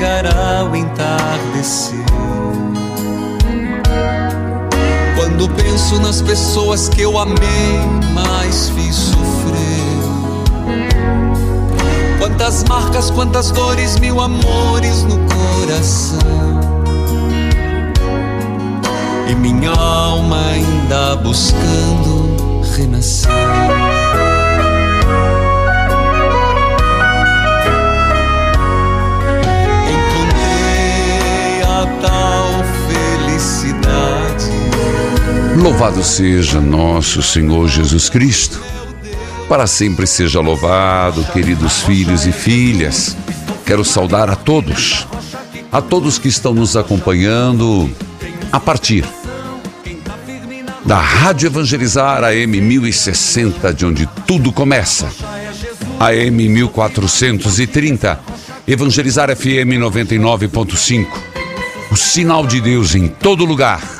chegará o entardecer. Quando penso nas pessoas que eu amei, mas fiz sofrer. Quantas marcas, quantas dores, mil amores no coração. E minha alma ainda buscando renascer. Louvado seja nosso Senhor Jesus Cristo. Para sempre seja louvado, queridos filhos e filhas. Quero saudar a todos, a todos que estão nos acompanhando a partir da Rádio Evangelizar AM 1060, de onde tudo começa. AM 1430, Evangelizar FM 99.5. O sinal de Deus em todo lugar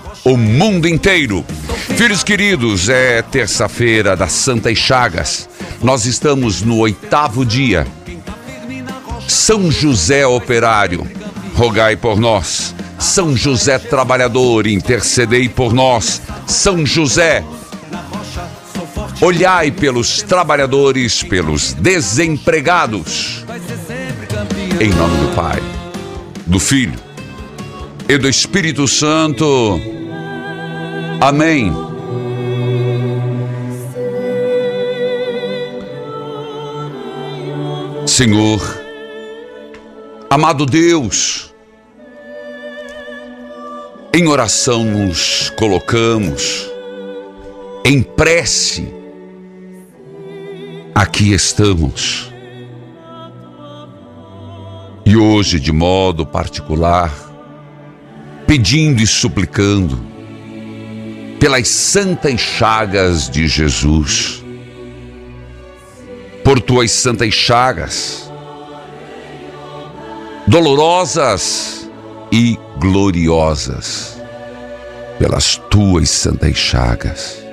o mundo inteiro. Filhos queridos, é terça-feira das Santas Chagas. Nós estamos no oitavo dia. São José Operário, rogai por nós. São José Trabalhador, intercedei por nós. São José, olhai pelos trabalhadores, pelos desempregados. Em nome do Pai, do Filho e do Espírito Santo. Amém. Senhor, amado Deus, em oração nos colocamos, em prece, aqui estamos. E hoje, de modo particular, pedindo e suplicando pelas santas chagas de Jesus, por tuas santas chagas, dolorosas e gloriosas, pelas tuas santas chagas.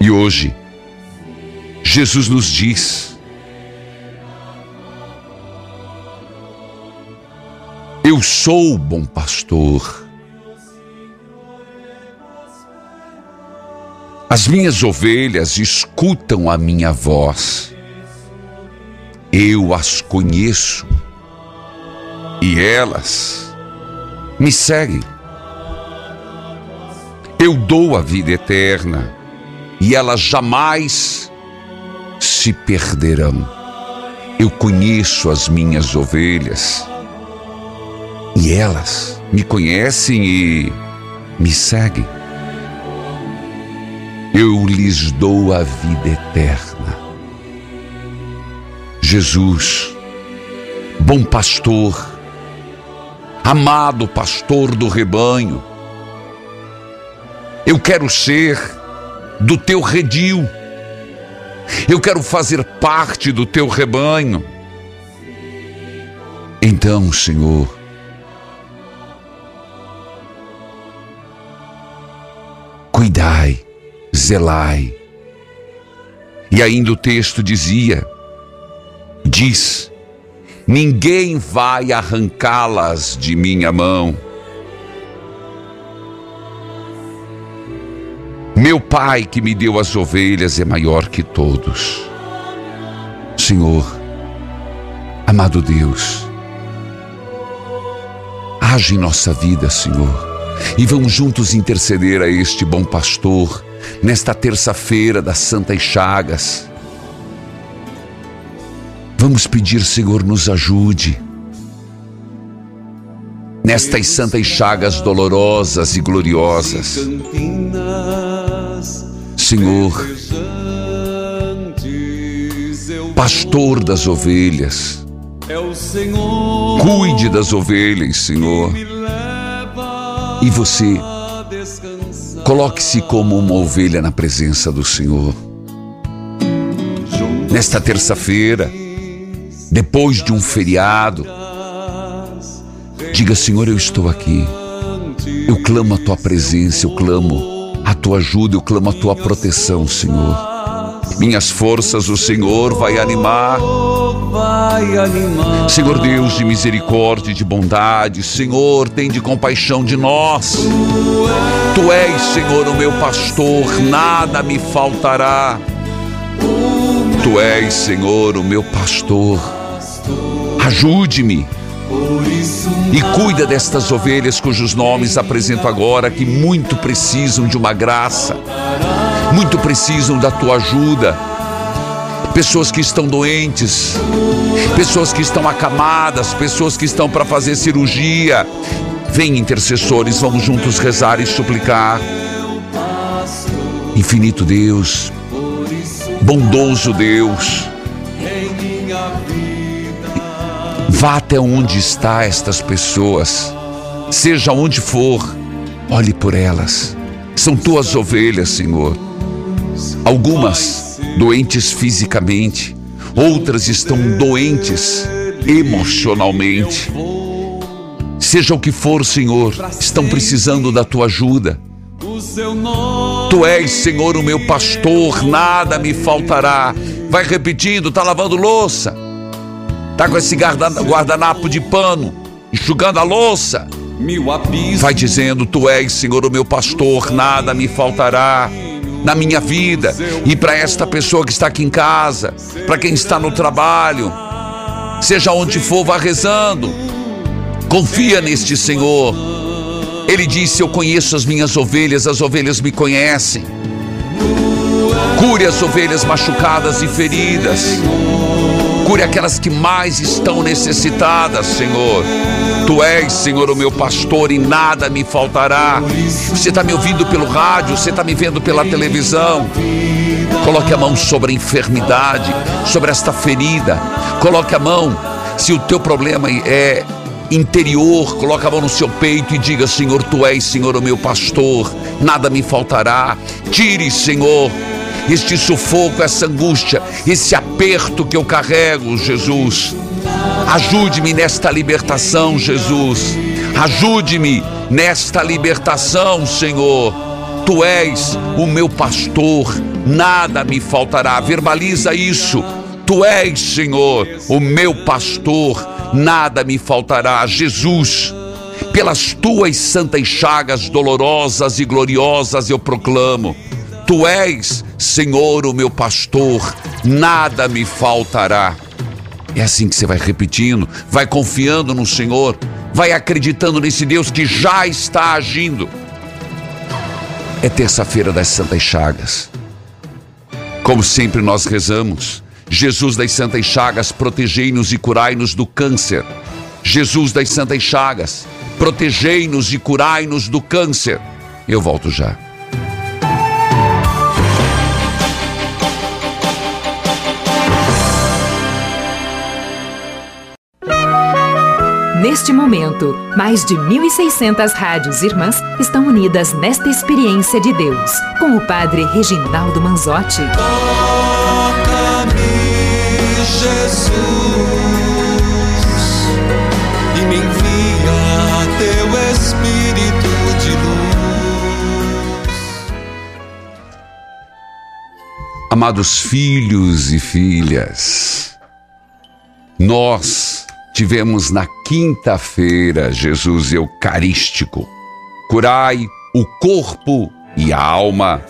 E hoje, Jesus nos diz: Eu sou o bom pastor. As minhas ovelhas escutam a minha voz. Eu as conheço e elas me seguem. Eu dou a vida eterna e elas jamais se perderão. Eu conheço as minhas ovelhas e elas me conhecem e me seguem. Eu lhes dou a vida eterna. Jesus, bom pastor, amado pastor do rebanho, eu quero ser do teu redil, eu quero fazer parte do teu rebanho. Então, Senhor, cuidai, zelai. E ainda o texto dizia: diz, ninguém vai arrancá-las de minha mão. Meu Pai que me deu as ovelhas é maior que todos. Senhor, amado Deus, age em nossa vida, Senhor, e vamos juntos interceder a este bom pastor nesta terça-feira das Santas Chagas. Vamos pedir, Senhor, nos ajude nestas santas chagas dolorosas e gloriosas. Senhor, pastor das ovelhas, cuide das ovelhas, Senhor. E você, coloque-se como uma ovelha na presença do Senhor. Nesta terça-feira, depois de um feriado, diga: Senhor, eu estou aqui. Eu clamo a tua presença, eu clamo a tua ajuda, eu clamo a tua proteção, Senhor. Minhas forças o Senhor vai animar. Senhor Deus de misericórdia e de bondade, Senhor, tem de compaixão de nós. Tu és, Senhor, o meu pastor, nada me faltará. Tu és, Senhor, o meu pastor. Ajude-me. E cuida destas ovelhas cujos nomes apresento agora, que muito precisam de uma graça, muito precisam da tua ajuda. Pessoas que estão doentes, pessoas que estão acamadas, pessoas que estão para fazer cirurgia. Vem, intercessores, vamos juntos rezar e suplicar. Infinito Deus, bondoso Deus, vá até onde está estas pessoas, seja onde for, olhe por elas. São tuas ovelhas, Senhor. Algumas doentes fisicamente, outras estão doentes emocionalmente. Seja o que for, Senhor, estão precisando da tua ajuda. Tu és, Senhor, o meu pastor, nada me faltará. Vai repetindo, tá lavando louça, tá com esse guardanapo de pano, enxugando a louça. Vai dizendo: Tu és, Senhor, o meu pastor, nada me faltará na minha vida e para esta pessoa que está aqui em casa, para quem está no trabalho, seja onde for, vá rezando. Confia neste Senhor. Ele disse: Eu conheço as minhas ovelhas, as ovelhas me conhecem. Cure as ovelhas machucadas e feridas. Cure aquelas que mais estão necessitadas, Senhor. Tu és, Senhor, o meu pastor e nada me faltará. Você está me ouvindo pelo rádio, você está me vendo pela televisão. Coloque a mão sobre a enfermidade, sobre esta ferida. Coloque a mão, se o teu problema é interior, coloca a mão no seu peito e diga: Senhor, tu és, Senhor, o meu pastor, nada me faltará. Tire, Senhor, este sufoco, essa angústia, esse aperto que eu carrego, Jesus. Ajude-me nesta libertação, Jesus. Ajude-me nesta libertação, Senhor. Tu és o meu pastor, nada me faltará. Verbaliza isso. Tu és, Senhor, o meu pastor, nada me faltará. Jesus, pelas tuas santas chagas dolorosas e gloriosas eu proclamo Tu és, Senhor, o meu pastor, nada me faltará. É assim que você vai repetindo, vai confiando no Senhor, vai acreditando nesse Deus que já está agindo. É terça-feira das Santas Chagas. Como sempre nós rezamos, Jesus das Santas Chagas, protegei-nos e curai-nos do câncer. Jesus das Santas Chagas, protegei-nos e curai-nos do câncer. Eu volto já. Neste momento, mais de 1.600 rádios irmãs estão unidas nesta experiência de Deus, com o Padre Reginaldo Manzotti. Toca-me, Jesus, e me envia teu Espírito de luz. Amados filhos e filhas, nós tivemos na quinta-feira Jesus Eucarístico. Curai o corpo e a alma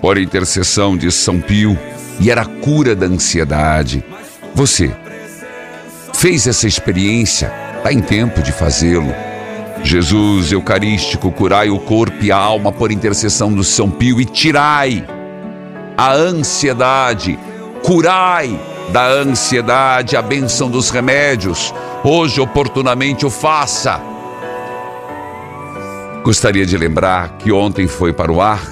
por intercessão de São Pio e era a cura da ansiedade. Você fez essa experiência? Está em tempo de fazê-lo. Jesus Eucarístico, curai o corpo e a alma por intercessão do São Pio e tirai a ansiedade, curai da ansiedade, a bênção dos remédios. Hoje, oportunamente, o faça. Gostaria de lembrar que ontem foi para o ar.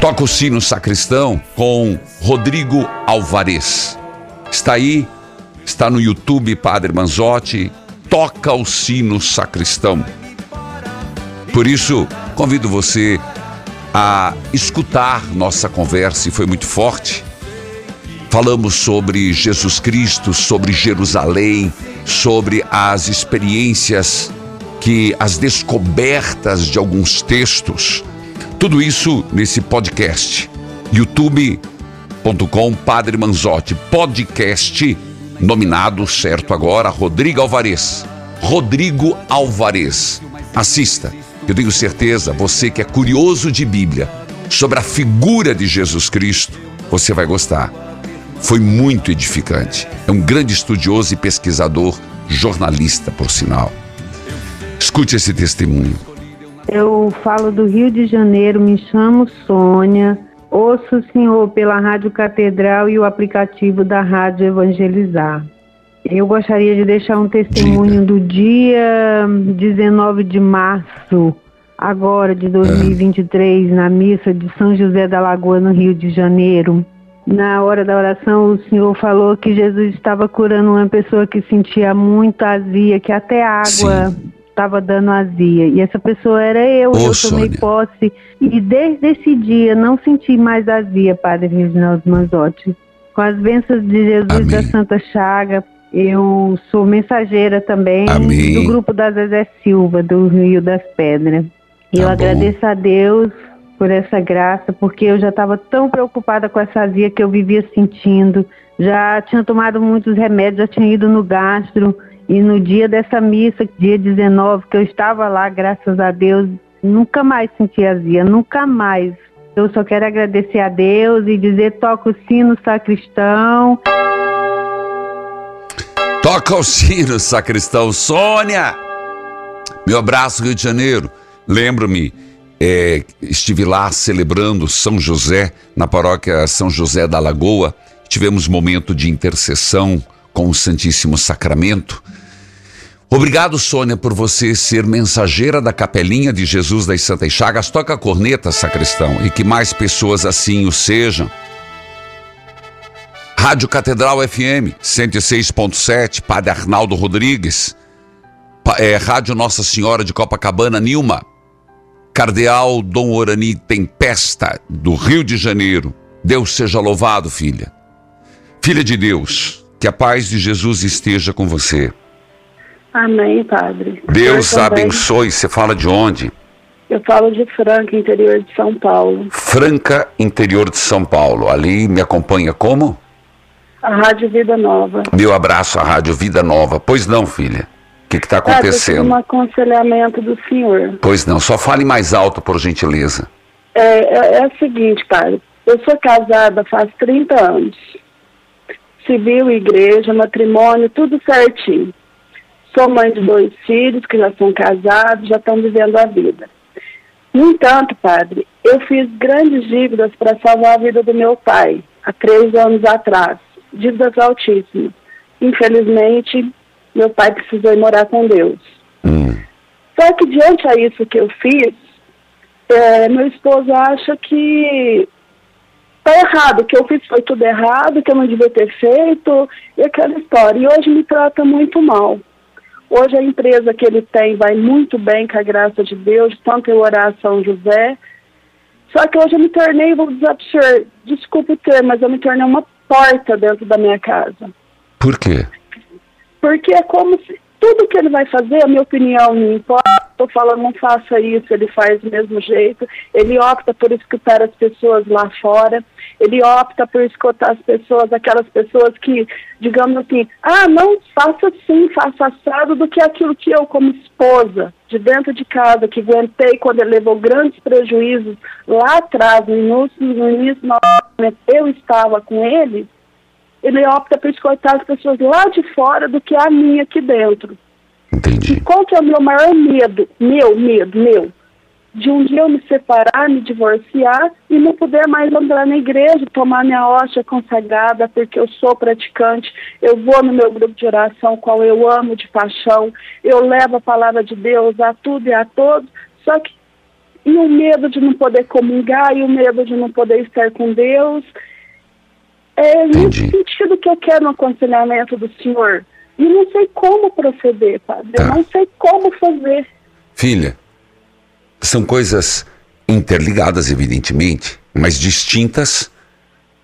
Toca o sino sacristão com Rodrigo Alvarez. Está aí, está no YouTube Padre Manzotti. Toca o sino sacristão. Por isso, convido você a escutar nossa conversa e foi muito forte. Falamos sobre Jesus Cristo, sobre Jerusalém, sobre as experiências que as descobertas de alguns textos. Tudo isso nesse podcast. youtube.com Padre Manzotti, podcast nominado certo agora Rodrigo Alvarez. Rodrigo Alvarez. Assista eu tenho certeza, você que é curioso de Bíblia, sobre a figura de Jesus Cristo, você vai gostar. Foi muito edificante. É um grande estudioso e pesquisador, jornalista, por sinal. Escute esse testemunho. Eu falo do Rio de Janeiro, me chamo Sônia. Ouço o senhor pela Rádio Catedral e o aplicativo da Rádio Evangelizar. Eu gostaria de deixar um testemunho Diga. do dia 19 de março, agora de 2023, é. na missa de São José da Lagoa, no Rio de Janeiro. Na hora da oração, o Senhor falou que Jesus estava curando uma pessoa que sentia muita azia, que até água estava dando azia. E essa pessoa era eu, Ô, eu tomei Sônia. posse. E desde esse dia não senti mais azia, Padre Reginaldo Manzotti. Com as bênçãos de Jesus Amém. da Santa Chaga, eu sou mensageira também Amém. do grupo da Zezé Silva, do Rio das Pedras. E tá eu bom. agradeço a Deus por essa graça, porque eu já estava tão preocupada com essa azia que eu vivia sentindo. Já tinha tomado muitos remédios, já tinha ido no gastro. E no dia dessa missa, dia 19, que eu estava lá, graças a Deus, nunca mais senti azia, nunca mais. Eu só quero agradecer a Deus e dizer: toca o sino sacristão. Toca o sino, sacristão. Sônia! Meu abraço, Rio de Janeiro. Lembro-me, é, estive lá celebrando São José, na paróquia São José da Lagoa. Tivemos momento de intercessão com o Santíssimo Sacramento. Obrigado, Sônia, por você ser mensageira da Capelinha de Jesus das Santas Chagas. Toca a corneta, sacristão, e que mais pessoas assim o sejam. Rádio Catedral FM 106.7, Padre Arnaldo Rodrigues. É, Rádio Nossa Senhora de Copacabana, Nilma. Cardeal Dom Orani Tempesta, do Rio de Janeiro. Deus seja louvado, filha. Filha de Deus, que a paz de Jesus esteja com você. Amém, Padre. Deus abençoe. Você fala de onde? Eu falo de Franca, interior de São Paulo. Franca, interior de São Paulo. Ali me acompanha como? A Rádio Vida Nova. Meu abraço à Rádio Vida Nova. Pois não, filha. O que está acontecendo? um aconselhamento do senhor. Pois não, só fale mais alto, por gentileza. É, é, é o seguinte, pai. Eu sou casada faz 30 anos. Civil, igreja, matrimônio, tudo certinho. Sou mãe de dois filhos que já são casados, já estão vivendo a vida. No entanto, padre, eu fiz grandes dívidas para salvar a vida do meu pai, há três anos atrás dívidas altíssimas. Infelizmente, meu pai precisou ir morar com Deus. Hum. Só que diante a isso que eu fiz, é, meu esposo acha que tá errado, o que eu fiz foi tudo errado, que eu não devia ter feito, e aquela história. E hoje me trata muito mal. Hoje a empresa que ele tem vai muito bem, com a graça de Deus, tanto eu orar São José. Só que hoje eu me tornei, vou dizer desculpe o termo, mas eu me tornei uma porta dentro da minha casa. Por quê? Porque é como se tudo que ele vai fazer, a minha opinião não importa, estou falando não faça isso, ele faz do mesmo jeito, ele opta por escutar as pessoas lá fora, ele opta por escutar as pessoas, aquelas pessoas que, digamos assim, ah, não, faça assim, faça assado, do que aquilo que eu, como esposa, de dentro de casa, que aguentei quando ele levou grandes prejuízos lá atrás, no início, no início eu estava com ele, ele opta por escutar as pessoas lá de fora do que a minha aqui dentro. Entendi. E qual que é o meu maior medo? Meu medo, meu. De um dia eu me separar, me divorciar e não poder mais andar na igreja, tomar minha hóstia consagrada, porque eu sou praticante, eu vou no meu grupo de oração, qual eu amo de paixão, eu levo a palavra de Deus a tudo e a todos, só que e o medo de não poder comungar, e o medo de não poder estar com Deus, é Entendi. nesse sentido que eu quero um aconselhamento do senhor. E não sei como proceder, padre. Tá. Eu não sei como fazer. Filha, são coisas interligadas, evidentemente, mas distintas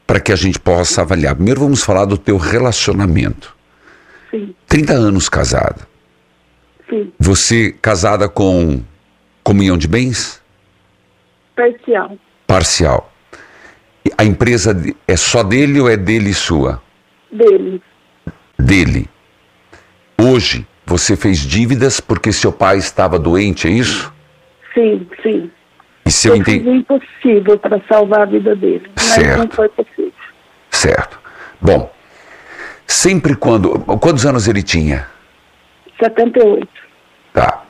para que a gente possa avaliar. Primeiro vamos falar do teu relacionamento. Sim, 30 anos casada. sim. Você casada com comunhão de bens? Parcial. Parcial. A empresa é só dele ou é dele e sua? Dele. Dele. Hoje você fez dívidas porque seu pai estava doente, é isso? Sim, sim. E se eu eu fiz entendi. o impossível para salvar a vida dele. Mas Certo. não foi possível. Certo. Bom, sempre quando. Quantos anos ele tinha? 78. Tá.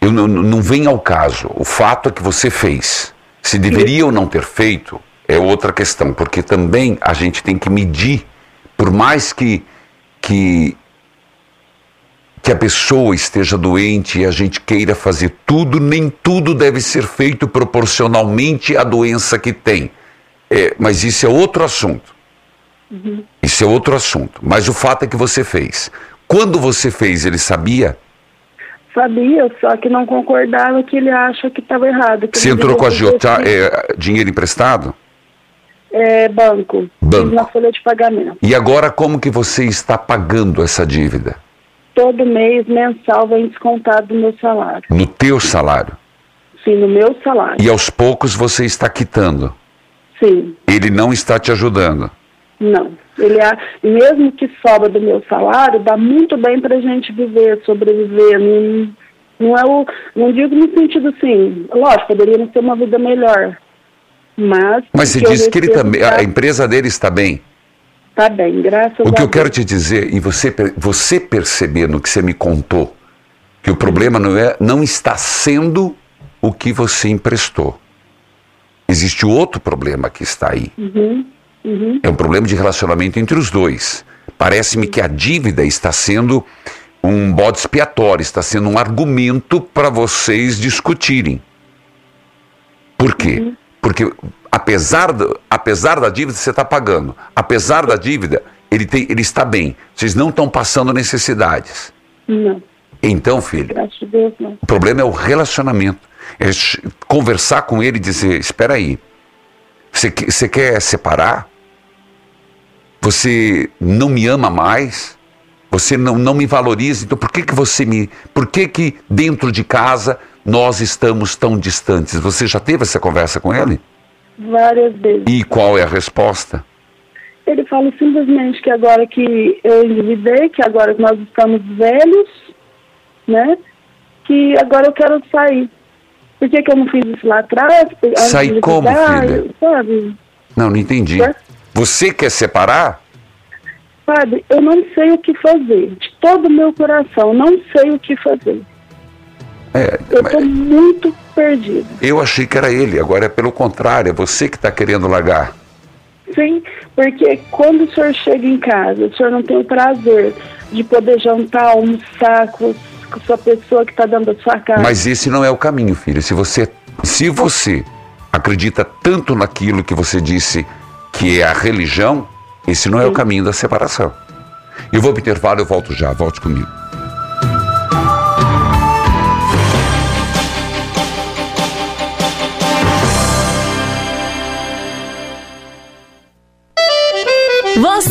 Eu não, não vem ao caso. O fato é que você fez. Se deveria ou não ter feito é outra questão, porque também a gente tem que medir, por mais que, que, que a pessoa esteja doente e a gente queira fazer tudo, nem tudo deve ser feito proporcionalmente à doença que tem. É, mas isso é outro assunto. Isso é outro assunto. Mas o fato é que você fez. Quando você fez, ele sabia? Sabia, só que não concordava que ele acha que estava errado. que Você entrou com a Giotá, é, dinheiro emprestado? É, banco. Banco. Na folha de pagamento. E agora como que você está pagando essa dívida? Todo mês, mensal, vem descontado do meu salário. No teu salário. Sim, no meu salário. E aos poucos você está quitando. Sim, Ele não está te ajudando. não. Ele é, mesmo que sobra do meu salário, dá muito bem pra gente viver, sobreviver. Não, não é o. Não digo no sentido assim, lógico, poderia ser uma vida melhor. Mas. Mas você disse que ele também, a empresa dele está bem. Tá bem, graças O que a eu quero Deus. te dizer, e você, você perceber no que você me contou, que o problema não, é, não está sendo o que você emprestou. Existe outro problema que está aí. É um problema de relacionamento entre os dois. Parece-me que a dívida está sendo um bode expiatório, está sendo um argumento para vocês discutirem. Por quê? Porque apesar, do, apesar da dívida, você está pagando. Apesar da dívida, ele, tem, ele está bem. Vocês não estão passando necessidades. Não, Então, filho, Deus não. o problema é o relacionamento. É conversar com ele e dizer: espera aí, você, você quer separar? Você não me ama mais? Você não, não me valoriza? Então por que, que você me. Por que, que dentro de casa nós estamos tão distantes? Você já teve essa conversa com ele? Várias vezes. E qual é a resposta? Ele fala simplesmente que agora que eu endividei, que agora que nós estamos velhos, né? Que agora eu quero sair. Por que, que eu não fiz isso lá atrás? Sair como, filha? Sabe? Não, não entendi. É. Você quer separar? Sabe, eu não sei o que fazer. De todo o meu coração, não sei o que fazer. É, Eu estou muito perdida. eu achei que era ele, agora é pelo contrário, é você que está querendo largar. Sim, porque quando o senhor chega em casa, o senhor não tem o prazer de poder jantar, almoçar com, com sua pessoa que está dentro da sua casa. Mas esse não é o caminho, filha. Se você, se você acredita tanto naquilo que você disse que é a religião, esse não é o caminho da separação. Eu vou para o intervalo, eu volto já, volte comigo.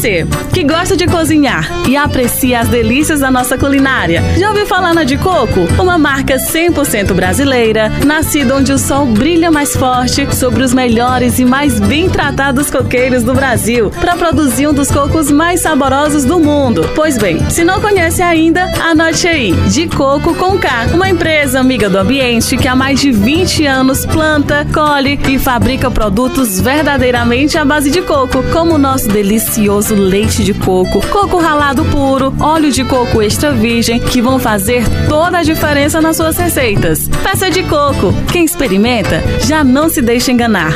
Você que gosta de cozinhar e aprecia as delícias da nossa culinária, já ouviu falar na de coco? Uma marca 100% brasileira, nascida onde o sol brilha mais forte sobre os melhores e mais bem tratados coqueiros do Brasil, para produzir um dos cocos mais saborosos do mundo. Pois bem, se não conhece ainda, anote aí: De Coco com K, uma empresa amiga do ambiente que há mais de 20 anos planta, colhe e fabrica produtos verdadeiramente à base de coco, como o nosso delicioso leite de coco, coco ralado puro, óleo de coco extra virgem, que vão fazer toda a diferença nas suas receitas. Peça de coco. Quem experimenta já não se deixa enganar.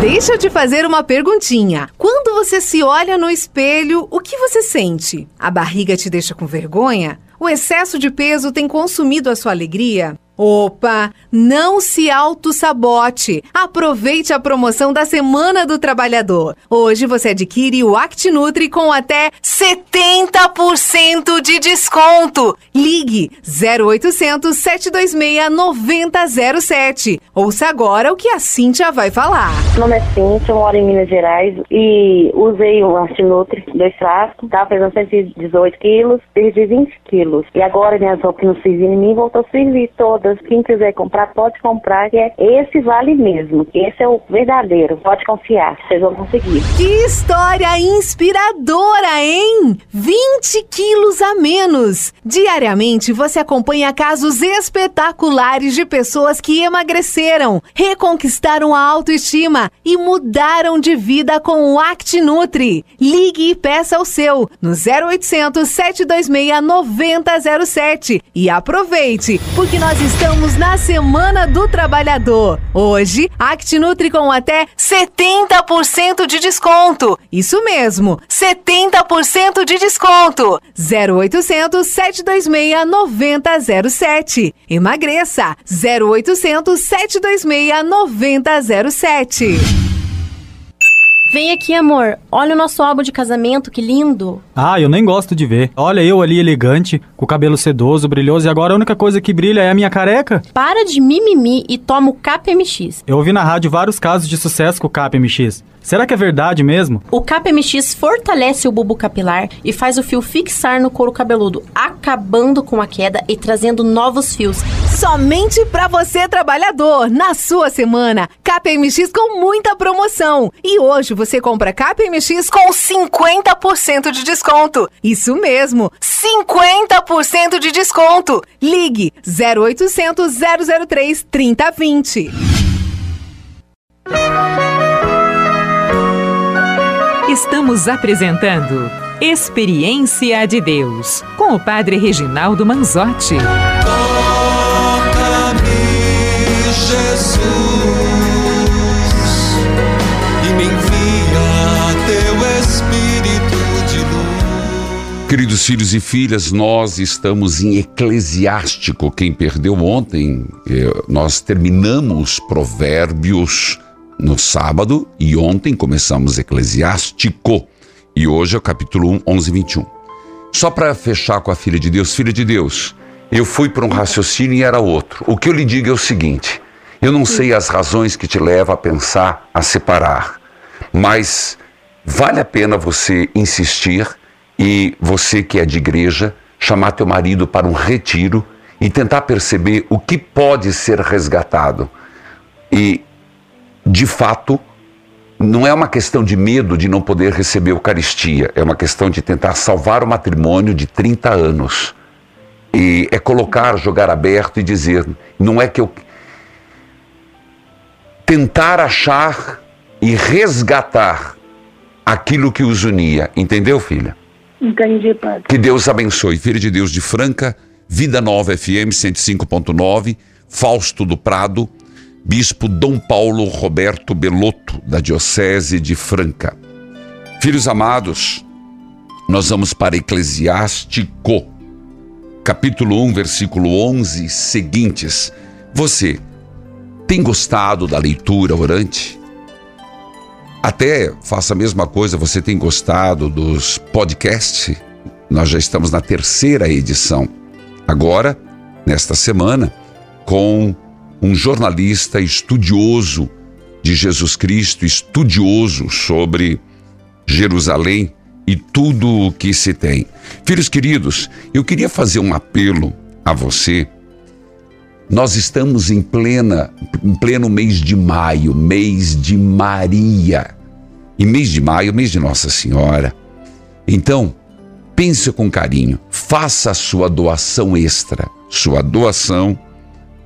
Deixa eu te fazer uma perguntinha. Quando você se olha no espelho, o que você sente? A barriga te deixa com vergonha? O excesso de peso tem consumido a sua alegria? Opa, não se auto-sabote. Aproveite a promoção da Semana do Trabalhador. Hoje você adquire o ActiNutri com até 70% de desconto. Ligue 0800 726 9007. Ouça agora o que a Cíntia vai falar. Meu nome é Cíntia, eu moro em Minas Gerais e usei o ActiNutri dois frascos, tava pesando 118 quilos, perdi 20 quilos. E agora minhas roupas não serviam em mim, voltou a servir todas quem quiser comprar, pode comprar, que é esse vale mesmo, que esse é o verdadeiro. Pode confiar, vocês vão conseguir. Que história inspiradora, hein? 20 quilos a menos. Diariamente você acompanha casos espetaculares de pessoas que emagreceram, reconquistaram a autoestima e mudaram de vida com o ActiNutri. Ligue e peça o seu no 0800 726 9007 e aproveite, porque nós estamos Estamos na Semana do Trabalhador. Hoje, ActiNutri com até 70% de desconto. Isso mesmo, 70% de desconto. 0800 726 9007. Emagreça. 0800 726 9007. Vem aqui, amor. Olha o nosso álbum de casamento, que lindo. Ah, eu nem gosto de ver. Olha eu ali elegante, com o cabelo sedoso, brilhoso, e agora a única coisa que brilha é a minha careca. Para de mimimi e toma o KPMX. Eu ouvi na rádio vários casos de sucesso com o KPMX. Será que é verdade mesmo? O KPMX fortalece o bulbo capilar e faz o fio fixar no couro cabeludo, acabando com a queda e trazendo novos fios. Somente para você, trabalhador, na sua semana. KPMX com muita promoção. E hoje você compra KPMX com 50% de desconto. Isso mesmo, 50% de desconto. Ligue 0800 003 3020. Estamos apresentando Experiência de Deus com o Padre Reginaldo Manzotti. Toca-me, Jesus, e me envia teu Espírito de luz. Queridos filhos e filhas, nós estamos em Eclesiástico. Quem perdeu ontem, eh, nós terminamos Provérbios no sábado e ontem começamos Eclesiástico. E hoje é o capítulo 1, 11 21. Só para fechar com a filha de Deus, filha de Deus, eu fui para um raciocínio e era outro. O que eu lhe digo é o seguinte: eu não sei as razões que te levam a pensar a separar, mas vale a pena você insistir e você que é de igreja, chamar teu marido para um retiro e tentar perceber o que pode ser resgatado. E de fato, não é uma questão de medo de não poder receber Eucaristia, é uma questão de tentar salvar o matrimônio de 30 anos. E é colocar, jogar aberto e dizer: não é que eu. Tentar achar e resgatar aquilo que os unia. Entendeu, filha? Entendi, padre. Que Deus abençoe. Filha de Deus de Franca, Vida Nova FM 105.9, Fausto do Prado, Bispo Dom Paulo Roberto Belotto, da Diocese de Franca. Filhos amados, nós vamos para Eclesiástico, capítulo 1, versículo 11 seguintes. Você tem gostado da leitura orante? Até faça a mesma coisa, você tem gostado dos podcasts? Nós já estamos na terceira edição. Agora, nesta semana, com um jornalista estudioso de Jesus Cristo, estudioso sobre Jerusalém e tudo o que se tem. Filhos queridos, eu queria fazer um apelo a você. Nós estamos em plena em pleno mês de maio, mês de Maria. E mês de maio, mês de Nossa Senhora. Então, pense com carinho, faça a sua doação extra, sua doação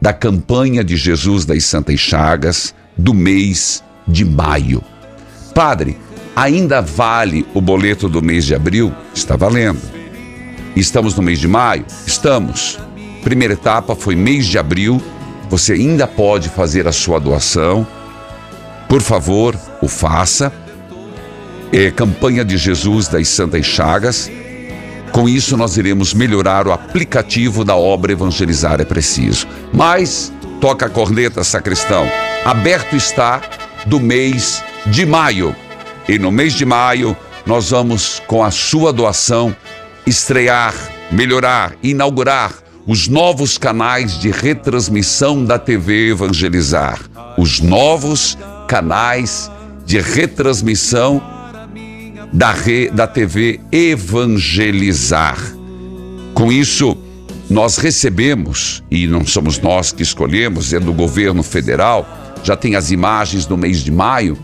da campanha de Jesus das Santas Chagas do mês de maio. Padre, ainda vale o boleto do mês de abril? Está valendo. Estamos no mês de maio? Estamos. Primeira etapa foi mês de abril. Você ainda pode fazer a sua doação. Por favor, o faça. É campanha de Jesus das Santas Chagas. Com isso, nós iremos melhorar o aplicativo da obra Evangelizar é Preciso. Mas, toca a corneta, sacristão. Aberto está do mês de maio. E no mês de maio, nós vamos, com a sua doação, estrear, melhorar, inaugurar os novos canais de retransmissão da TV Evangelizar. Os novos canais de retransmissão da, re, da TV Evangelizar. Com isso, nós recebemos, e não somos nós que escolhemos, é do governo federal, já tem as imagens do mês de maio,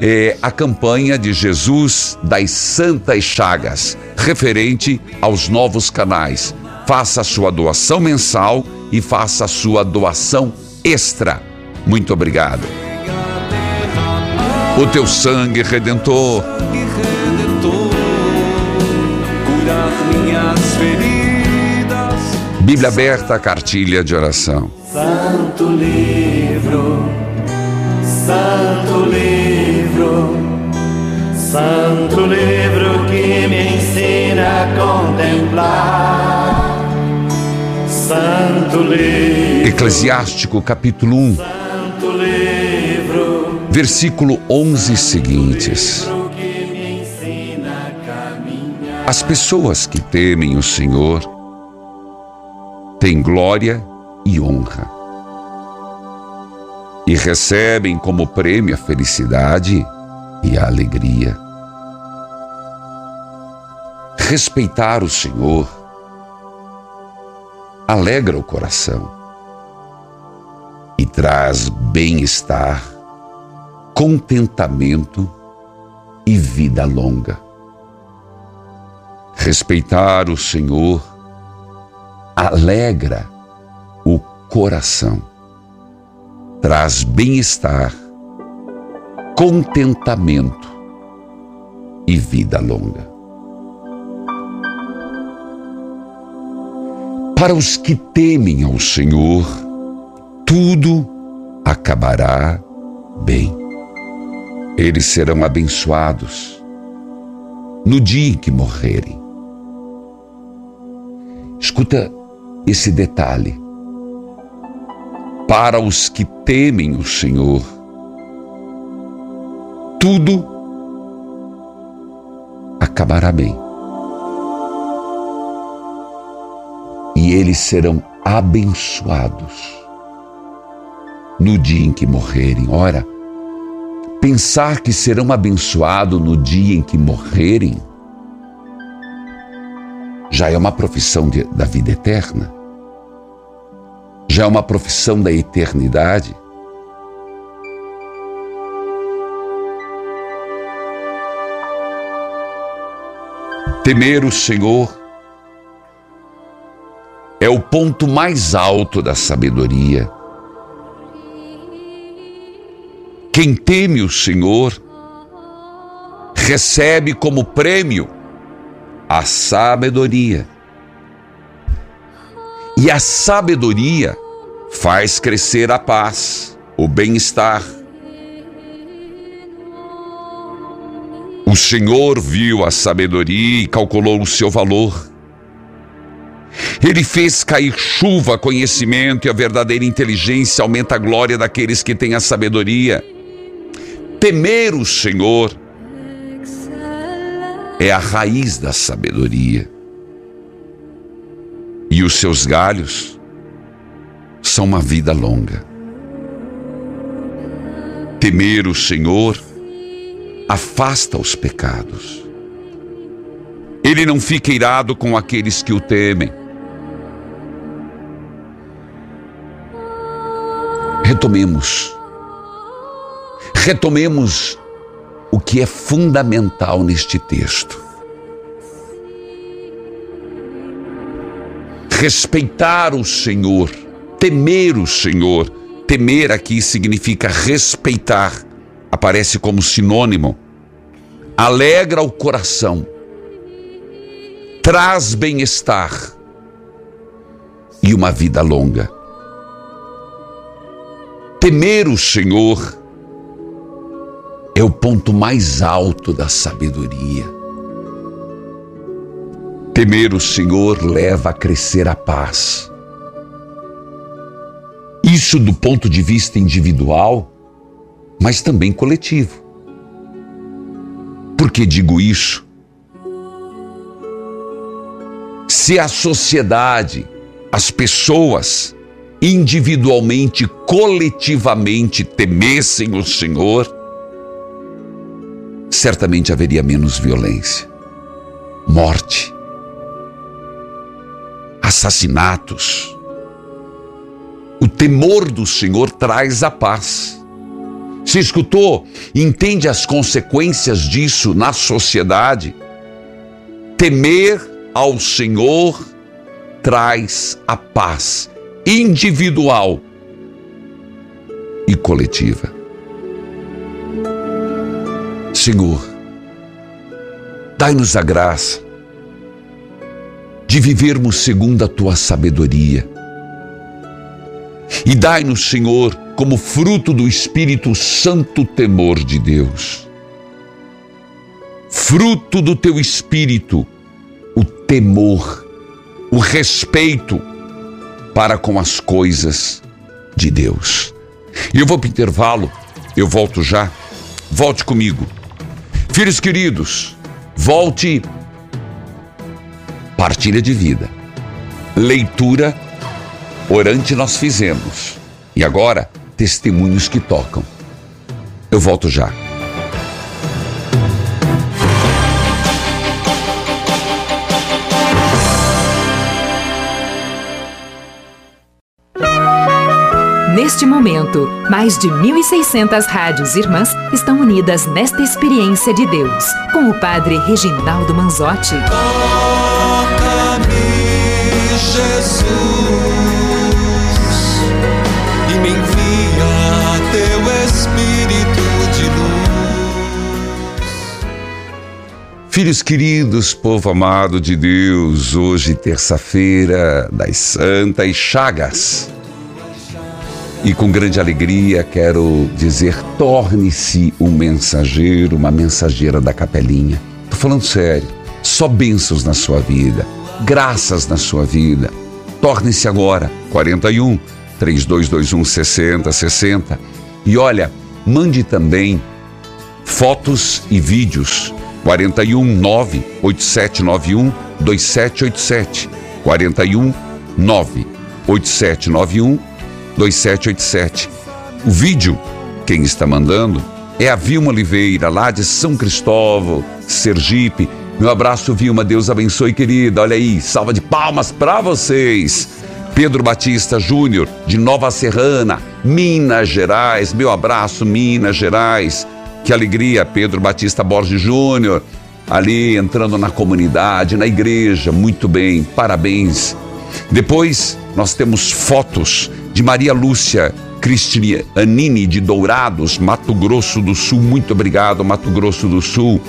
é a campanha de Jesus das Santas Chagas, referente aos novos canais. Faça a sua doação mensal e faça a sua doação extra. Muito obrigado. O teu sangue redentor Bíblia aberta, cartilha de oração. Santo livro, santo livro, santo livro que me ensina a contemplar. Santo livro. Eclesiástico capítulo 1. Santo livro. Versículo 11 seguintes. As pessoas que temem o Senhor têm glória e honra. E recebem como prêmio a felicidade e a alegria. Respeitar o Senhor alegra o coração e traz bem-estar, contentamento e vida longa. Respeitar o Senhor alegra o coração, traz bem-estar, contentamento e vida longa. Para os que temem ao Senhor, tudo acabará bem. Eles serão abençoados no dia em que morrerem. Escuta esse detalhe. Para os que temem o Senhor, tudo acabará bem. E eles serão abençoados no dia em que morrerem. Ora, pensar que serão abençoados no dia em que morrerem já é uma profissão de, da vida eterna, já é uma profissão da eternidade. Temer o Senhor é o ponto mais alto da sabedoria. Quem teme o Senhor recebe como prêmio a sabedoria. E a sabedoria faz crescer a paz, o bem-estar. O Senhor viu a sabedoria e calculou o seu valor. Ele fez cair chuva, conhecimento e a verdadeira inteligência aumenta a glória daqueles que têm a sabedoria. Temer o Senhor é a raiz da sabedoria. E os seus galhos são uma vida longa. Temer o Senhor afasta os pecados. Ele não fica irado com aqueles que o temem. Retomemos. Retomemos o que é fundamental neste texto. Respeitar o Senhor, temer o Senhor. Temer aqui significa respeitar, aparece como sinônimo. Alegra o coração, traz bem-estar e uma vida longa. Temer o Senhor é o ponto mais alto da sabedoria. Temer o Senhor leva a crescer a paz. Isso do ponto de vista individual, mas também coletivo. Por que digo isso? Se a sociedade, as pessoas, individualmente, coletivamente temessem o Senhor, certamente haveria menos violência, morte, assassinatos. O temor do Senhor traz a paz. Se escutou, entende as consequências disso na sociedade? Temer ao Senhor traz a paz individual e coletiva. Senhor, dai-nos a graça de vivermos segundo a tua sabedoria. E dai-nos, Senhor, como fruto do Espírito Santo temor de Deus. Fruto do teu Espírito, o temor, o respeito para com as coisas de Deus. E eu vou para o intervalo, eu volto já. Volte comigo. Filhos queridos, volte. Partilha de vida. Leitura orante nós fizemos. E agora, testemunhos que tocam. Eu volto já. Neste momento, mais de 1.600 rádios irmãs estão unidas nesta experiência de Deus, com o Padre Reginaldo Manzotti. Jesus, e me envia teu Espírito de luz. Filhos queridos, povo amado de Deus, hoje, terça-feira das Santas Chagas. E com grande alegria quero dizer: torne-se um mensageiro, uma mensageira da capelinha. Tô falando sério. Só bênçãos na sua vida, graças na sua vida. Torne-se agora 41 3221 6060. E olha, mande também fotos e vídeos 41 9 8791 2787 41 9 8791 2787. O vídeo, quem está mandando, é a Vilma Oliveira, lá de São Cristóvão, Sergipe. Meu abraço, Vilma. Deus abençoe, querida. Olha aí, salva de palmas para vocês. Pedro Batista Júnior, de Nova Serrana, Minas Gerais. Meu abraço, Minas Gerais. Que alegria, Pedro Batista Borges Júnior, ali entrando na comunidade, na igreja. Muito bem, parabéns. Depois, nós temos fotos de Maria Lúcia Cristianini de Dourados, Mato Grosso do Sul. Muito obrigado, Mato Grosso do Sul.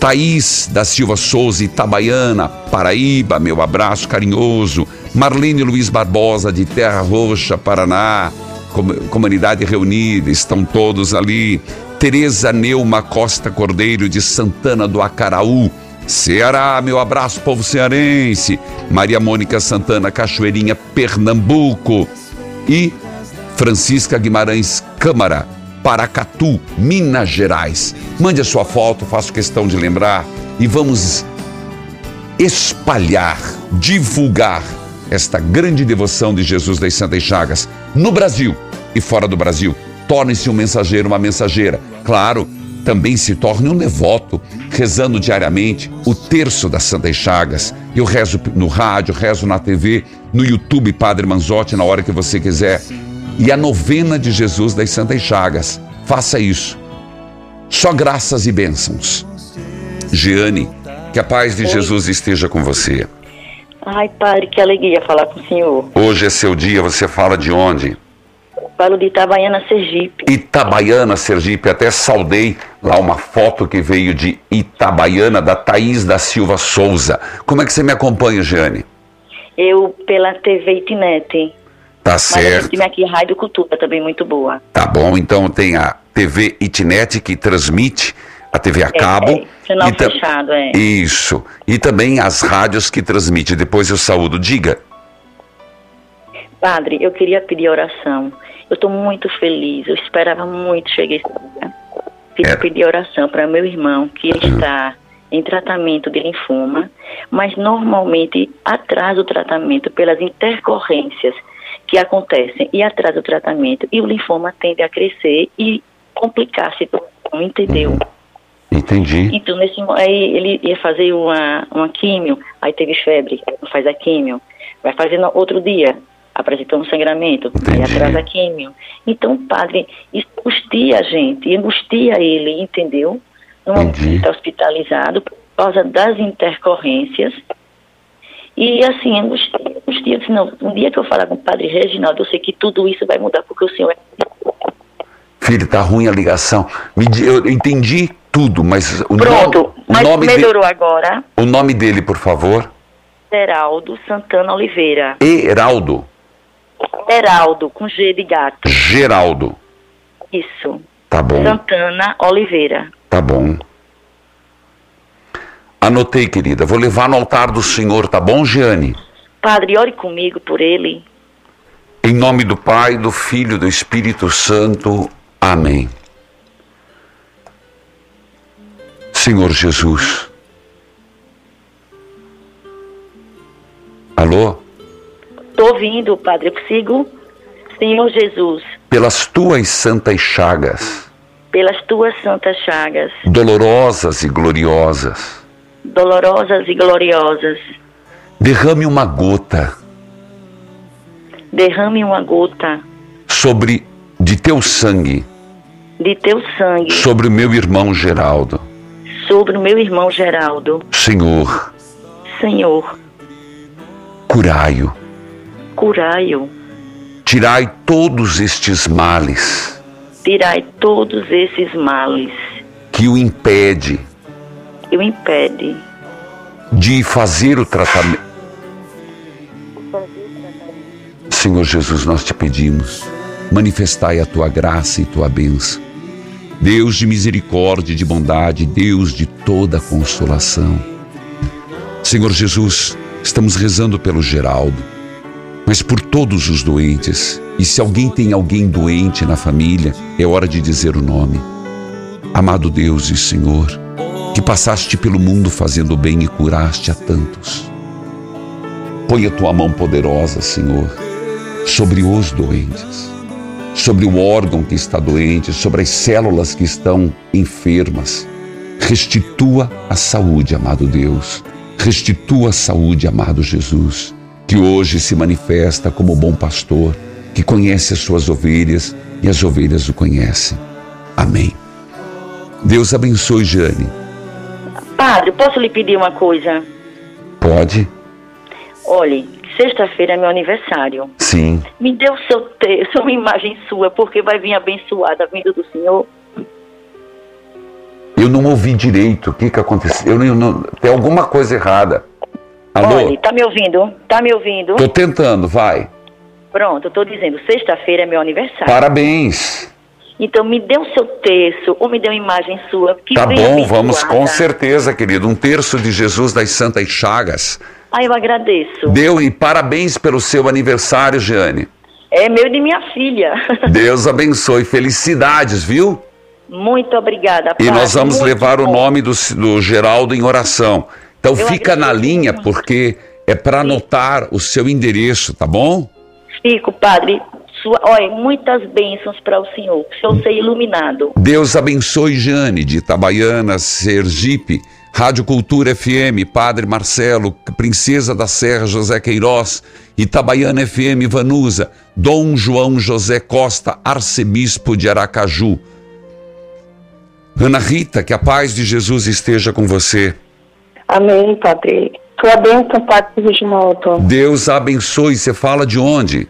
Thaís da Silva Souza, Itabaiana, Paraíba, meu abraço carinhoso. Marlene Luiz Barbosa, de Terra Roxa, Paraná, Com- comunidade reunida, estão todos ali. Tereza Neuma Costa Cordeiro, de Santana do Acaraú, Ceará, meu abraço, povo cearense. Maria Mônica Santana, Cachoeirinha, Pernambuco. E Francisca Guimarães Câmara, Paracatu, Minas Gerais. Mande a sua foto, faço questão de lembrar e vamos espalhar, divulgar esta grande devoção de Jesus das Santas Chagas no Brasil e fora do Brasil. Torne-se um mensageiro, uma mensageira. Claro, também se torne um devoto, rezando diariamente o terço das Santas Chagas. Eu rezo no rádio, rezo na TV, no YouTube Padre Manzotti, na hora que você quiser. E a novena de Jesus das Santas Chagas. Faça isso. Só graças e bênçãos. Jeane, que a paz de Jesus esteja com você. Ai, padre, que alegria falar com o senhor. Hoje é seu dia, você fala de onde? Falo de Itabaiana, Sergipe. Itabaiana, Sergipe. Até saudei lá uma foto que veio de Itabaiana, da Thaís da Silva Souza. Como é que você me acompanha, Jeane? Eu pela TV Itnet. Tá Mas certo. a time aqui, Rádio Cultura, também muito boa. Tá bom, então tem a TV Itnet que transmite a TV a cabo. É, sinal e ta- fechado, é. Isso. E também as rádios que transmite. Depois eu saúdo. Diga. Padre, eu queria pedir oração. Eu estou muito feliz. Eu esperava muito chegar esse dia. Queria pedir oração para meu irmão, que ele está em tratamento de linfoma, mas normalmente atrasa o tratamento pelas intercorrências que acontecem e atrasa o tratamento e o linfoma tende a crescer e complicar a situação, entendeu? Entendi. Então, nesse, aí ele ia fazer uma, uma químio, aí teve febre, faz a químio, vai fazer no outro dia, apresentou um sangramento, aí atrasa a químio. Então, padre, isso angustia a gente, angustia ele, entendeu? Ele está hospitalizado por causa das intercorrências. E assim, angustia, angustia. Eu disse, não, um dia que eu falar com o padre Reginaldo, eu sei que tudo isso vai mudar, porque o senhor é Filho, tá ruim a ligação. Eu entendi tudo, mas o Pronto, nome, o mas nome de- melhorou agora. o nome dele, por favor. Heraldo Santana Oliveira. Heraldo Heraldo, com G de gato. Geraldo. Isso. Tá bom. Santana Oliveira. Tá bom. Anotei, querida. Vou levar no altar do Senhor, tá bom, Jeane? Padre, ore comigo por ele. Em nome do Pai, do Filho e do Espírito Santo. Amém. Senhor Jesus. Alô? Estou ouvindo, Padre. Eu consigo? Senhor Jesus, Pelas tuas santas chagas, pelas tuas santas chagas, dolorosas e gloriosas, dolorosas e gloriosas, derrame uma gota derrame uma gota sobre de teu sangue de teu sangue sobre o meu irmão Geraldo. sobre o meu irmão Geraldo. Senhor, Senhor, curai-o. curai-o. Tirai todos estes males Tirai todos esses males que o impede e o impede de fazer o tratamento. Senhor Jesus, nós te pedimos, manifestai a tua graça e tua bênção. Deus de misericórdia e de bondade, Deus de toda consolação. Senhor Jesus, estamos rezando pelo Geraldo, mas por todos os doentes. E se alguém tem alguém doente na família, é hora de dizer o nome. Amado Deus e Senhor, que passaste pelo mundo fazendo bem e curaste a tantos. Põe a tua mão poderosa, Senhor, sobre os doentes, sobre o órgão que está doente, sobre as células que estão enfermas. Restitua a saúde, amado Deus. Restitua a saúde, amado Jesus, que hoje se manifesta como bom pastor, que conhece as suas ovelhas e as ovelhas o conhecem. Amém. Deus abençoe, Jane. Padre, posso lhe pedir uma coisa? Pode? Olhe, sexta-feira é meu aniversário. Sim. Me dê o seu texto, uma imagem sua, porque vai vir abençoada vindo do Senhor. Eu não ouvi direito. O que, que aconteceu? Eu não, não- tem alguma coisa errada. Alô? Olhe, tá me ouvindo? Tá me ouvindo? Tô tentando, vai. Pronto, eu tô dizendo, sexta-feira é meu aniversário. Parabéns. Então me dê o seu texto ou me dê uma imagem sua. Que Tá bom, vamos com certeza, querido. Um terço de Jesus das Santas Chagas. Ah, eu agradeço. Deu e parabéns pelo seu aniversário, Jeane. É meu e de minha filha. Deus abençoe. Felicidades, viu? Muito obrigada, E padre. nós vamos Muito levar o bom. nome do, do Geraldo em oração. Então Eu fica na linha, porque é para anotar o seu endereço, tá bom? Fico, padre. Sua, olha, muitas bênçãos para o senhor. Que o senhor seja iluminado. Deus abençoe Jane, de Itabaiana, Sergipe, Rádio Cultura FM, Padre Marcelo, Princesa da Serra, José Queiroz, Itabaiana FM, Vanusa, Dom João José Costa, Arcebispo de Aracaju. Ana Rita, que a paz de Jesus esteja com você. Amém, Padre. Tua bênção, Padre Reginaldo. Deus abençoe. Você fala de onde?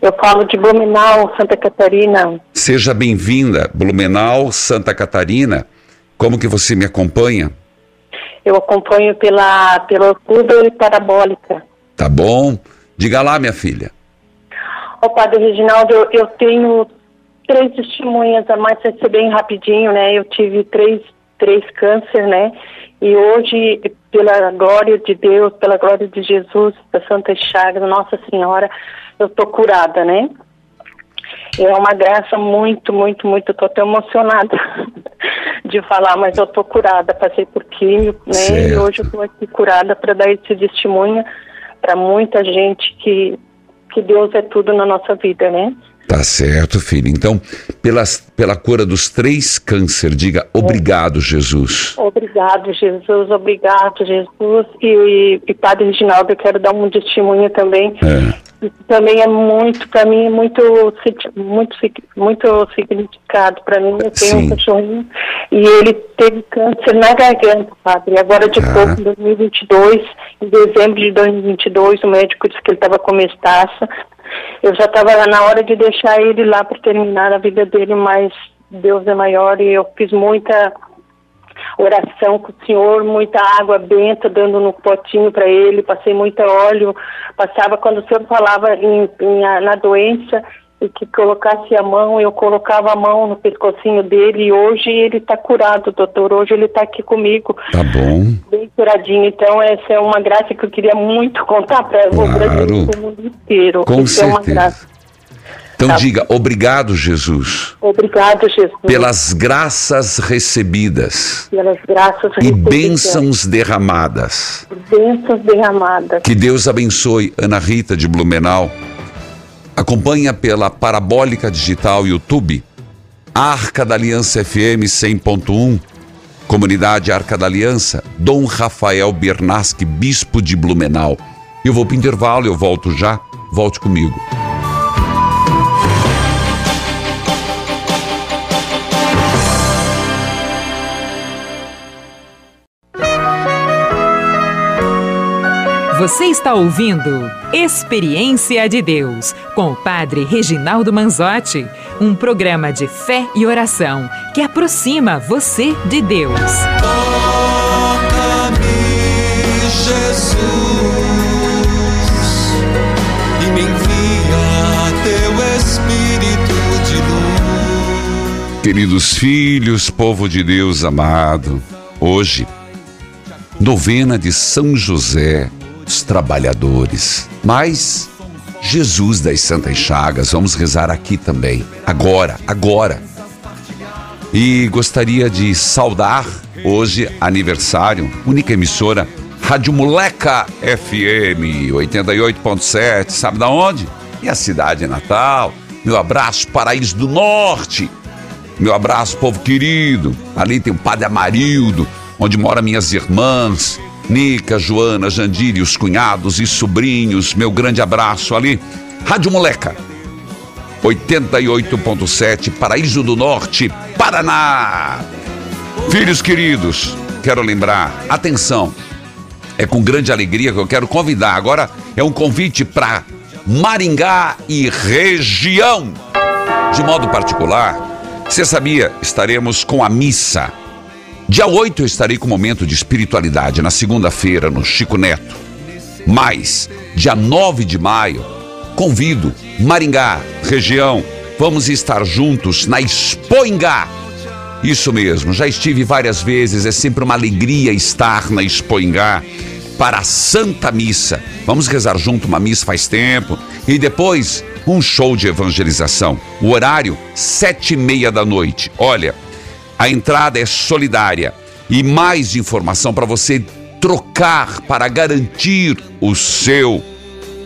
Eu falo de Blumenau, Santa Catarina. Seja bem-vinda, Blumenau, Santa Catarina. Como que você me acompanha? Eu acompanho pela, pela Clube Parabólica. Tá bom? Diga lá, minha filha. Ô, Padre Reginaldo, eu, eu tenho três testemunhas, mas vai ser bem rapidinho, né? Eu tive três, três câncer, né? E hoje, pela glória de Deus, pela glória de Jesus, da Santa Chagas, Nossa Senhora, eu tô curada, né? É uma graça muito, muito, muito. Eu tô até emocionada de falar, mas eu tô curada. Passei por químio, né? E Certo. hoje eu tô aqui curada para dar esse testemunho para muita gente que, que Deus é tudo na nossa vida, né? Tá certo, filho. Então, pelas, pela cura dos três câncer, diga obrigado, Jesus. Obrigado, Jesus. Obrigado, Jesus. E, e, e Padre Reginaldo, eu quero dar um testemunho também. É. Também é muito, para mim, muito, muito, muito significado para mim. Eu tenho Sim. um cachorrinho e ele teve câncer na garganta, padre. Agora, de Ah. pouco, em 2022, em dezembro de 2022, o médico disse que ele estava com mestaça. Eu já estava na hora de deixar ele lá para terminar a vida dele, mas Deus é maior e eu fiz muita oração com o Senhor, muita água benta dando no potinho para ele, passei muito óleo, passava quando o Senhor falava em, em- na doença e que colocasse a mão, eu colocava a mão no pescocinho dele e hoje ele está curado, doutor, hoje ele está aqui comigo, Tá bom. bem curadinho, então essa é uma graça que eu queria muito contar para o Brasil e o mundo inteiro, Com Isso é certeza. graça. Então Tá. diga obrigado, Jesus, Obrigado, Jesus, pelas graças recebidas pelas graças e recebidas, bênçãos derramadas. bênçãos derramadas. Que Deus abençoe Ana Rita de Blumenau. Acompanha pela Parabólica Digital YouTube, Arca da Aliança FM 100.1, Comunidade Arca da Aliança, Dom Rafael Bernasque, Bispo de Blumenau. Eu vou para o intervalo, eu volto já. Volte comigo. Você está ouvindo Experiência de Deus com o Padre Reginaldo Manzotti, um programa de fé e oração que aproxima você de Deus. Toca-me, Jesus, e me envia teu Espírito de luz. Queridos filhos, povo de Deus amado, hoje, novena de São José dos Trabalhadores, mas Jesus das Santas Chagas, vamos rezar aqui também, agora, agora. E gostaria de saudar hoje aniversário, única emissora, Rádio Moleca FM 88.7, sabe da onde? Minha cidade natal. Meu abraço, Paraíso do Norte. Meu abraço, povo querido. Ali tem o Padre Amarildo, onde moram minhas irmãs, Nica, Joana, Jandiri, os cunhados e sobrinhos. Meu grande abraço ali. Rádio Moleca, 88.7, Paraíso do Norte, Paraná. Filhos queridos, quero lembrar, atenção, é com grande alegria que eu quero convidar. Agora é um convite para Maringá e região. De modo particular, você sabia, estaremos com a missa. Dia 8 eu estarei com o momento de espiritualidade, na segunda-feira, no Chico Neto. Mas, dia 9 de maio, convido Maringá, região, vamos estar juntos na Expoingá. Isso mesmo, já estive várias vezes, é sempre uma alegria estar na Expoingá para a Santa Missa. Vamos rezar junto uma missa faz tempo e depois um show de evangelização. O horário, sete e meia da noite. Olha, a entrada é solidária. E mais informação para você trocar para garantir o seu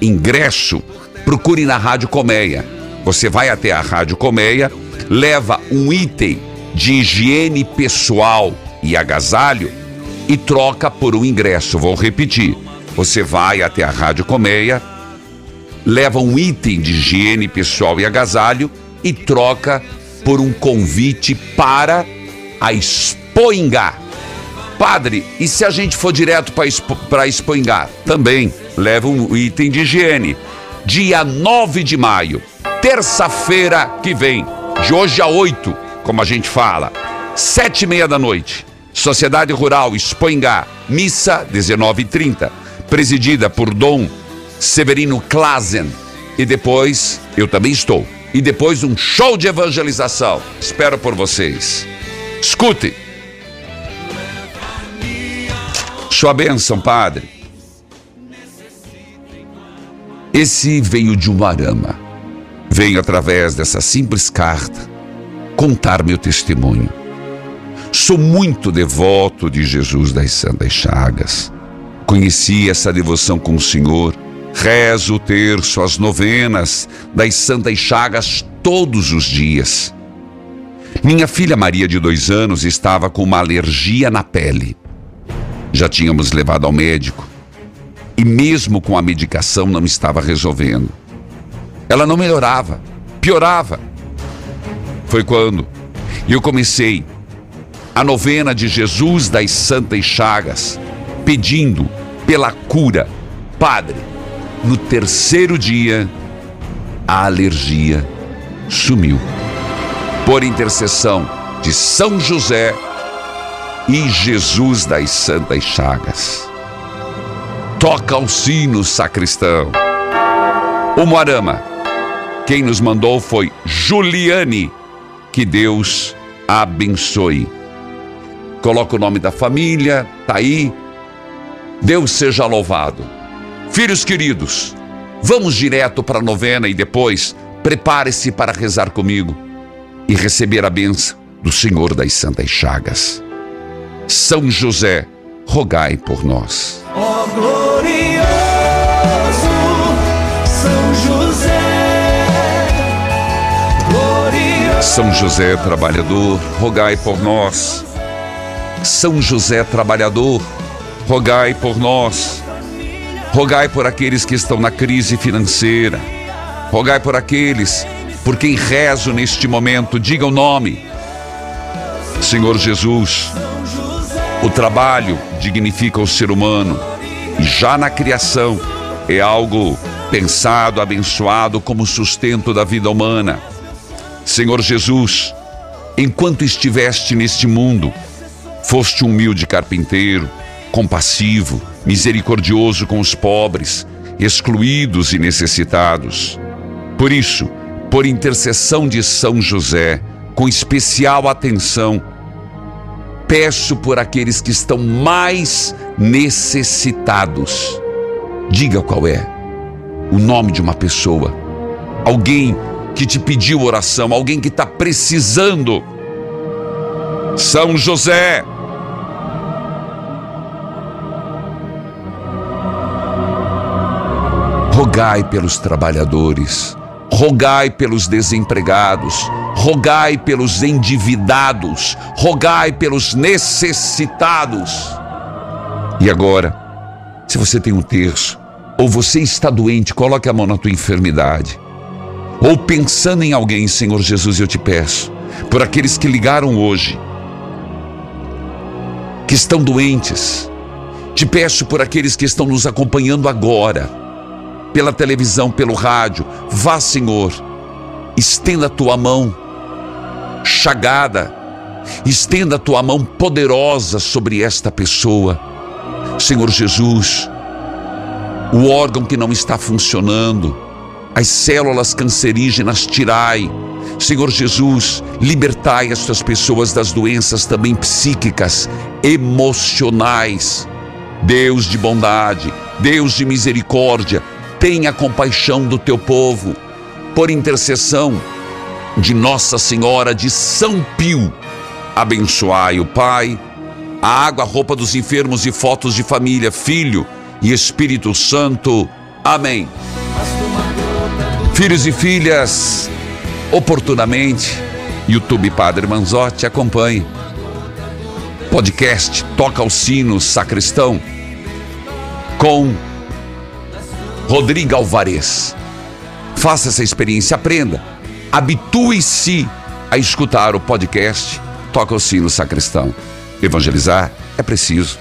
ingresso, procure na Rádio Colmeia. Você vai até a Rádio Colmeia, leva um item de higiene pessoal e agasalho e troca por um ingresso. Vou repetir. Você vai até a Rádio Colmeia, leva um item de higiene pessoal e agasalho e troca por um convite para a Expoingá. Padre, e se a gente for direto para Expo, Expoingá? Também leva um item de higiene. Dia 9 de maio, terça-feira que vem, de hoje a 8, como a gente fala, sete e meia da noite. Sociedade Rural Expoingá, missa 19h30, presidida por Dom Severino Klazen. E depois, eu também estou. E depois um show de evangelização. Espero por vocês. Escute. Sua bênção, Padre. Esse veio de um arama. Venho através dessa simples carta contar meu testemunho. Sou muito devoto de Jesus das Santas Chagas. Conheci essa devoção com o Senhor. Rezo o terço, as novenas das Santas Chagas todos os dias. Minha filha Maria, de dois anos, estava com uma alergia na pele. Já tínhamos levado ao médico e, mesmo com a medicação, não estava resolvendo. Ela não melhorava, piorava. Foi quando eu comecei a novena de Jesus das Santas Chagas, pedindo pela cura. Padre, no terceiro dia, a alergia sumiu. Por intercessão de São José e Jesus das Santas Chagas. Toca o sino, sacristão. O Moarama. Quem nos mandou foi Juliane. Que Deus abençoe. Coloca o nome da família, tá aí. Deus seja louvado. Filhos queridos, vamos direto para a novena e depois prepare-se para rezar comigo e receber a benção do Senhor das Santas Chagas. São José, rogai por nós. Ó glorioso São José, glorioso. São José trabalhador, rogai por nós. São José trabalhador, rogai por nós. Rogai por aqueles que estão na crise financeira. Rogai por aqueles por quem rezo neste momento. Diga o nome. Senhor Jesus, o trabalho dignifica o ser humano e já na criação é algo pensado, abençoado como sustento da vida humana. Senhor Jesus, enquanto estiveste neste mundo, foste um humilde carpinteiro, compassivo, misericordioso com os pobres, excluídos e necessitados. Por isso, por intercessão de São José, com especial atenção, peço por aqueles que estão mais necessitados. Diga qual é o nome de uma pessoa, alguém que te pediu oração, alguém que está precisando. São José. Rogai pelos trabalhadores, rogai pelos desempregados, rogai pelos endividados, rogai pelos necessitados. E agora, se você tem um terço, ou você está doente, coloque a mão na tua enfermidade. Ou pensando em alguém, Senhor Jesus, eu te peço, por aqueles que ligaram hoje, que estão doentes, te peço por aqueles que estão nos acompanhando agora, pela televisão, pelo rádio, vá, Senhor, estenda a tua mão chagada, estenda a tua mão poderosa sobre esta pessoa. Senhor Jesus, o órgão que não está funcionando, as células cancerígenas, tirai. Senhor Jesus, libertai estas pessoas das doenças também psíquicas, emocionais. Deus de bondade, Deus de misericórdia, tenha compaixão do teu povo. por intercessão de Nossa Senhora de São Pio, abençoai o Pai, a água, a roupa dos enfermos e fotos de família, Filho e Espírito Santo. Amém. Filhos e filhas, oportunamente, YouTube Padre Manzotti, acompanhe. Podcast Toca o Sino Sacristão com Rodrigo Alvarez. Faça essa experiência, aprenda. Habitue-se a escutar o podcast Toca o Sino Sacristão. Evangelizar é preciso.